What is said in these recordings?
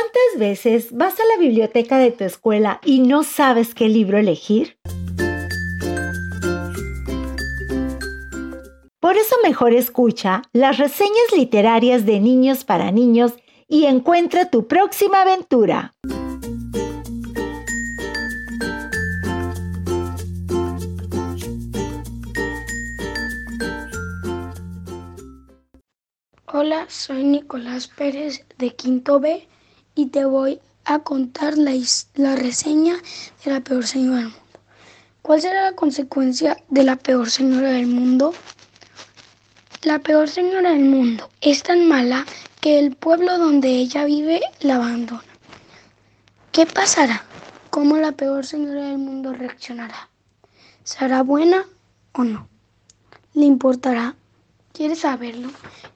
¿Cuántas veces vas a la biblioteca de tu escuela y no sabes qué libro elegir? Por eso mejor escucha las reseñas literarias de niños para niños y encuentra tu próxima aventura. Hola, soy Nicolás Pérez de Quinto B y te voy a contar la, la, reseña de la peor señora del mundo. ¿Cuál será la consecuencia de la peor señora del mundo? La peor señora del mundo es tan mala que el pueblo donde ella vive la abandona. ¿Qué pasará? ¿Cómo la peor señora del mundo reaccionará? ¿Será buena o no? ¿Le importará ¿Quieres saberlo?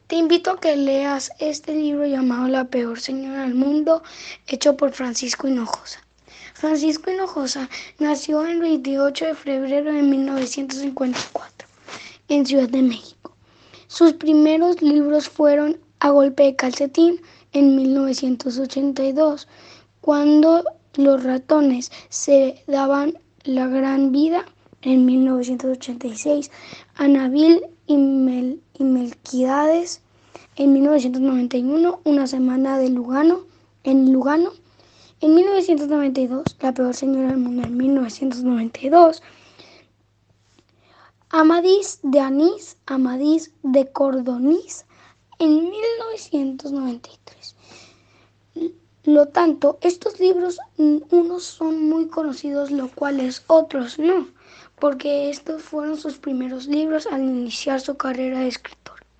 Te invito a que leas este libro llamado La peor señora del mundo, hecho por Francisco Hinojosa. Francisco Hinojosa nació el 28 de febrero de 1954 en Ciudad de México. Sus primeros libros fueron A golpe de calcetín en 1982, cuando los ratones se daban la gran vida en 1986, Anabil y, Melquidades en 1991, Una semana de Lugano en Lugano. En 1992, La peor señora del mundo en 1992. Amadís de Anís, Amadís de Cordonís en 1993. Lo tanto, estos libros, unos son muy conocidos, lo cuales otros no porque estos fueron sus primeros libros al iniciar su carrera de escritor.